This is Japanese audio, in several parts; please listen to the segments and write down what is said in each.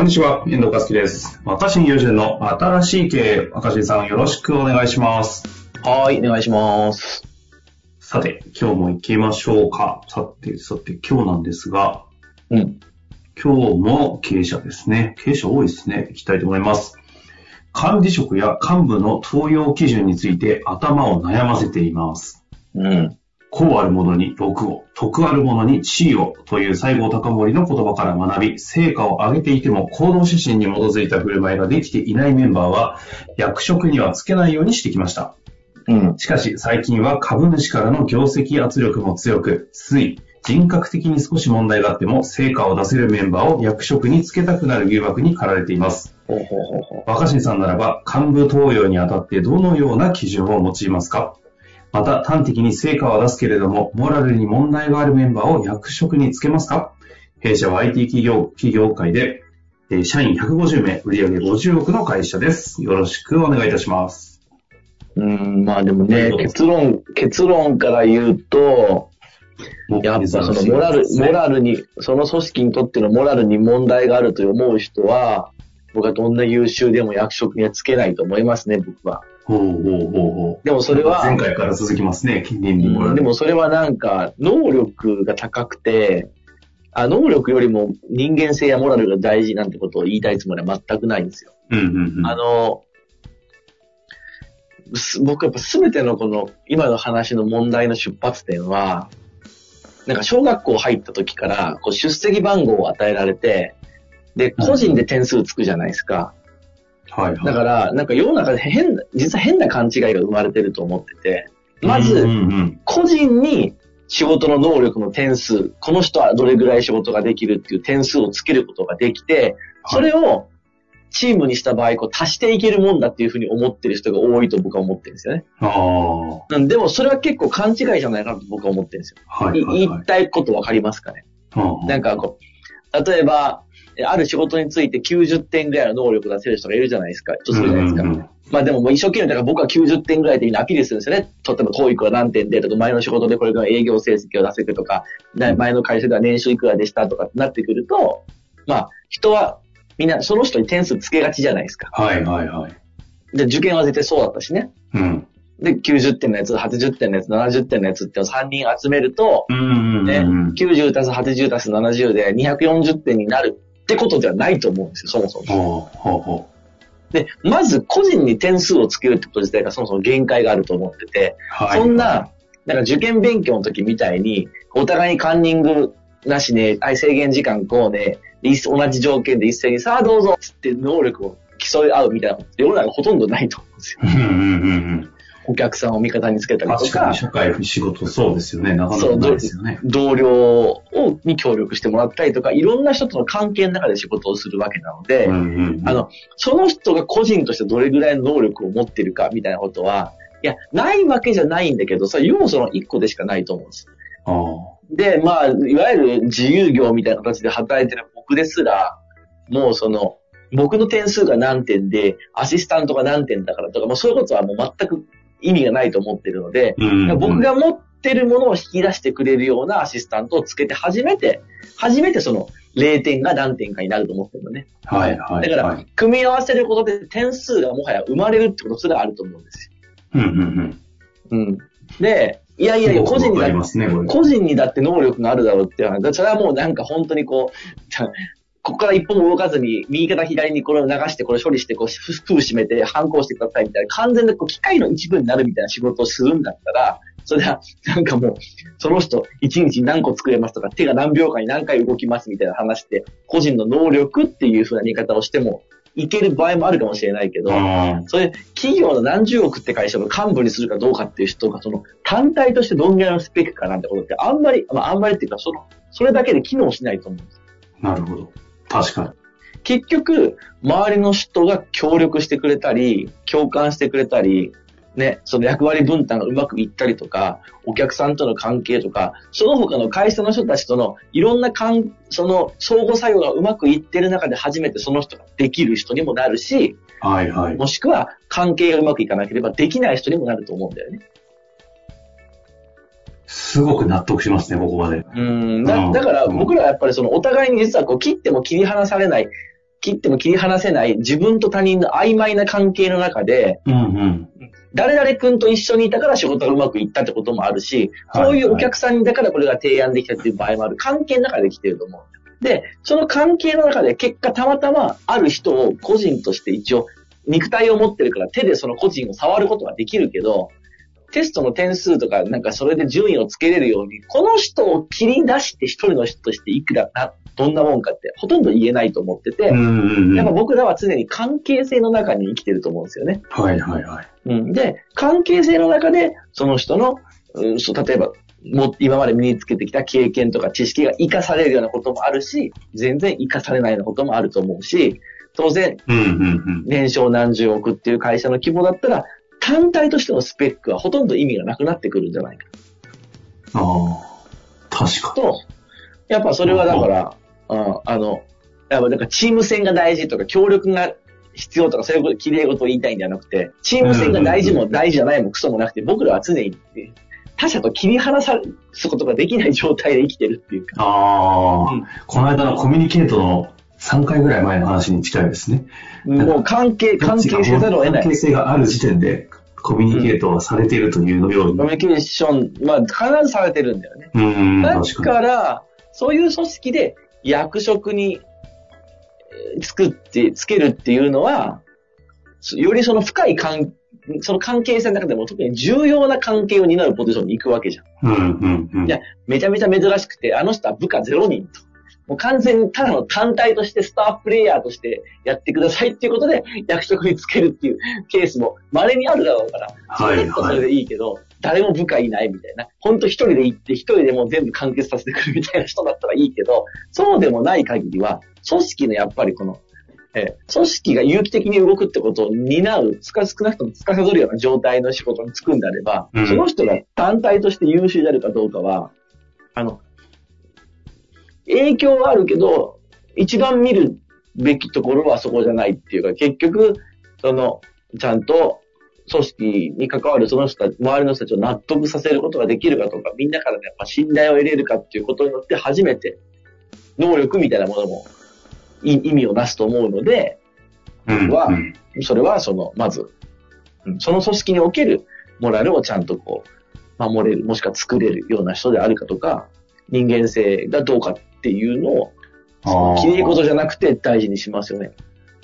こんにちは、遠藤和樹です。若新友人の新しい経営、若新さんよろしくお願いします。はい、お願いします。さて、今日も行きましょうか。さて、さて、今日なんですが、うん。今日も経営者ですね。経営者多いですね。行きたいと思います。管理職や幹部の登用基準について頭を悩ませています。うん。こうあるものに禄を、徳あるものに地位をという西郷隆盛の言葉から学び、成果を上げていても行動指針に基づいた振る舞いができていないメンバーは、役職にはつけないようにしてきました。うん。しかし最近は株主からの業績圧力も強く、つい人格的に少し問題があっても成果を出せるメンバーを役職につけたくなる誘惑に駆られています。若新さんならば幹部登用にあたってどのような基準を用いますか？また端的に成果は出すけれども、モラルに問題があるメンバーを役職につけますか？弊社は IT 企業、企業界で、えー社員150名、売上50億の会社です。よろしくお願いいたします。う。うん、まあでもね結論、結論から言うと、やっぱそのモラル、モラルに、その組織にとってのモラルに問題があると思う人は、僕はどんな優秀でも役職にはつけないと思いますね、僕は。ほうほうほうほう。でもそれは、前回から続きますね、倫理モラル。でもそれはなんか、能力が高くて、あ能力よりも人間性やモラルが大事なんてことを言いたいつもりは全くないんですよ。うんうんうん。あの、す僕やっぱ全てのこの今の話の問題の出発点は、なんか小学校入った時からこう出席番号を与えられて、で、個人で点数つくじゃないですか。はいはい。だから、なんか世の中で変な、実は変な勘違いが生まれてると思ってて、まず、個人に仕事の能力の点数、この人はどれぐらい仕事ができるっていう点数をつけることができて、それをチームにした場合、こう足していけるもんだっていうふうに思ってる人が多いと僕は思ってるんですよね。ああ。でもそれは結構勘違いじゃないかなと僕は思ってるんですよ。はいはいはい言い。たいことわかりますかね？なんかこう、例えば、えある仕事について90点ぐらいの能力を出せる人がいるじゃないですか。とするじゃないですか。うんうんうんまあでももう一生懸命だから僕は90点ぐらいでいいのアピールするんですよね。例えば、教育は何点でとか、前の仕事でこれぐらい営業成績を出せるとか、な前の会社では年収いくらでしたとかってなってくると、まあ、人はみんなその人に点数つけがちじゃないですか。はいはいはい。で、受験は絶対そうだったしね。うん。で、90点のやつ、80点のやつ、70点のやつって3人集めると、うんうんね、うん。90たす80たす70で240点になるってことではないと思うんですよ、そもそも。で、まず個人に点数をつけるってこと自体がそもそも限界があると思ってて、う。はい。そんな、なんか受験勉強の時みたいに、お互いにカンニングなしね、はい制限時間こうね、同じ条件で一斉にさあどうぞっつって能力を競い合うみたいなことって世の中ほとんどないと思うんですよ。お客さんを味方につけたりとか社会、仕事そうですよね。なかなかないですよね。同僚をに協力してもらったりとか、いろんな人との関係の中で仕事をするわけなので、うんうんうん。あの、その人が個人としてどれぐらいの能力を持っているかみたいなことは、いや、ないわけじゃないんだけど、それ要素の一個でしかないと思うんです。で、まあ、いわゆる自由業みたいな形で働いてる僕ですら、もうその、僕の点数が何点で、アシスタントが何点だからとか、もうそういうことはもう全く意味がないと思ってるので、うんうんうん僕が持ってるものを引き出してくれるようなアシスタントをつけて初めて、初めてその0点が何点かになると思ってるのね。はいはい。だからはい、組み合わせることで点数がもはや生まれるってことすらあると思うんですうんうんうん。よ。うん。で、いやいやいや、個人にだりますね。個人にだって能力があるだろうってそれはもうなんか本当にこう、たここから一歩も動かずに、右から左にこれを流して、これ処理して、こう、封閉めて、反抗してくださいみたいな、完全なこう機械の一部になるみたいな仕事をするんだったら、それは、なんかもう、その人、一日何個作れますとか、手が何秒間に何回動きますみたいな話で、個人の能力っていう風な見方をしても、いける場合もあるかもしれないけど、あそれ、企業の何十億って会社の幹部にするかどうかっていう人が、その、単体としてどんぐらいのスペックかなんてことって、あんまり、まあ、あんまりっていうか、その、それだけで機能しないと思うんです。あ、なるほど。確かに。結局、周りの人が協力してくれたり、共感してくれたり、ね、その役割分担がうまくいったりとか、お客さんとの関係とか、その他の会社の人たちとのいろんなかん、その相互作用がうまくいってる中で初めてその人ができる人にもなるし、はいはい。もしくは関係がうまくいかなければできない人にもなると思うんだよね。すごく納得しますね、ここまで。うんだうんだから僕らはやっぱりそのお互いに実はこう切っても切り離されない、切っても切り離せない自分と他人の曖昧な関係の中で、うんうん。誰々君と一緒にいたから仕事がうまくいったってこともあるし、はいそういうお客さんにだからこれが提案できたっていう場合もある。関係の中で来てると思う。で、その関係の中で結果たまたまある人を個人として一応肉体を持ってるから手でその個人を触ることができるけど、テストの点数とかなんかそれで順位をつけれるように、この人を切り出して一人の人としていくらな、どんなもんかってほとんど言えないと思ってて。やっぱ僕らは常に関係性の中に生きてると思うんですよね。はいはいはい。うん、で、関係性の中で、その人の、うん、そう例えば、も今まで身につけてきた経験とか知識が活かされるようなこともあるし、全然活かされないようなこともあると思うし、当然。年商何十億っていう会社の規模だったら、単体としてのスペックはほとんど意味がなくなってくるんじゃないか。ああ、確かと、やっぱそれはだから、うん、あ。の、やっぱなんかチーム戦が大事とか協力が必要とかそういうこと、綺麗事を言いたいんじゃなくて、チーム戦が大事も大事じゃないもクソもなくて、僕らは常に他者と切り離さすことができない状態で生きてるっていうか。に。ああ、うん。この間のコミュニケートの3回ぐらい前の話に近いですね。もう関係、関係せざるを得ない。関係性がある時点でコミュニケートはされているというのように。コミュニケーション、まあ必ずされてるんだよね。うんうん、だ確かから、そういう組織で役職にえー作って、つけるっていうのは、そよりその深い関、その関係性の中でも特に重要な関係を担うポジションに行くわけじゃん。に。うんうんうん。いやめちゃめちゃ珍しくて、あの人は部下0人と。もう完全にただの単体としてスタープレイヤーとしてやってくださいっていうことで役職につけるっていうケースも稀にあるだろうから、そはいれだとそれでいいけど、誰も部下いないみたいな。ほんと一人で行って一人でもう全部完結させてくるみたいな人だったらいいけど、そうでもない限りは、組織のやっぱりこの、えー組織が有機的に動くってことを担う、つか少なくとも司るような状態の仕事に就くんであれば、うんその人が単体として優秀であるかどうかは、あの、影響はあるけど、一番見るべきところはそこじゃないっていうか、結局、その、ちゃんと組織に関わるその人たち、周りの人たちを納得させることができるかとか、みんなからのやっぱ信頼を得れるかっていうことによって初めて、能力みたいなものもい意味をなすと思うので、うんはうん。それはその、まず、うんその組織におけるモラルをちゃんとこう、守れる、もしくは作れるような人であるかとか、人間性がどうかっていうのを、そのあー綺麗事じゃなくて大事にしますよね。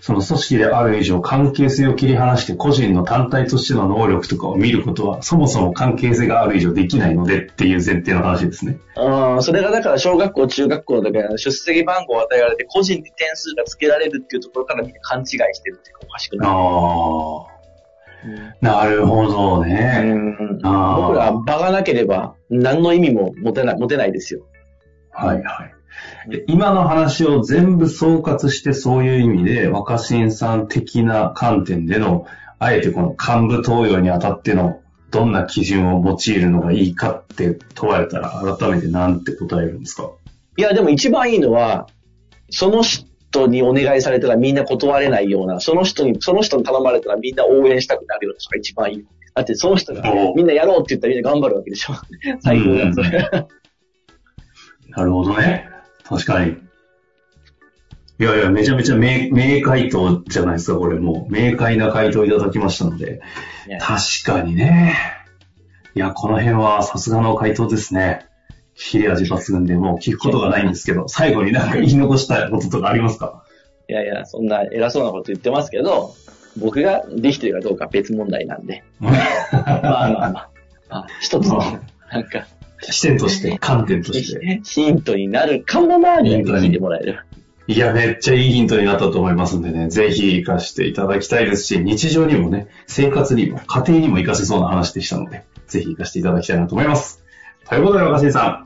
その組織である以上、関係性を切り離して個人の単体としての能力とかを見ることは、そもそも関係性がある以上できないのでっていう前提の話ですね。それがだから小学校、中学校の時は出席番号を与えられて個人に点数がつけられるっていうところからみんな勘違いしてるっていうかおかしくない。ああ、なるほどね。うん僕らは場がなければ何の意味も持てない、持てないですよ。はいはい。で今の話を全部総括してそういう意味で、若新さん的な観点での、あえてこの幹部登用にあたっての、どんな基準を用いるのがいいかって問われたら、改めて何て答えるんですか？いや、でも一番いいのは、その人にお願いされたらみんな断れないような、その人に、その人に頼まれたらみんな応援したくなるような人が一番いい。だってその人がおみんなやろうって言ったらみんな頑張るわけでしょ。最高だ、それ。なるほどね。確かに。いやいや、めちゃめちゃ明明回答じゃないですか、これもう。明快な回答いただきましたので。確かにね。いや、この辺はさすがの回答ですね。切れ味抜群でもう聞くことがないんですけど、最後になんか言い残したこととかありますか？いやいや、そんな偉そうなこと言ってますけど、僕ができてるかどうかは別問題なんで。まあまあまあ。ま あ、一つの、なんか、視点として、観点として。ヒントになるかもなーに聞いてもらえる。いや、めっちゃいいヒントになったと思いますんでね、ぜひ活かしていただきたいですし、日常にもね、生活にも、家庭にも活かせそうな話でしたので、ぜひ活かしていただきたいなと思います。ということで、若新さん、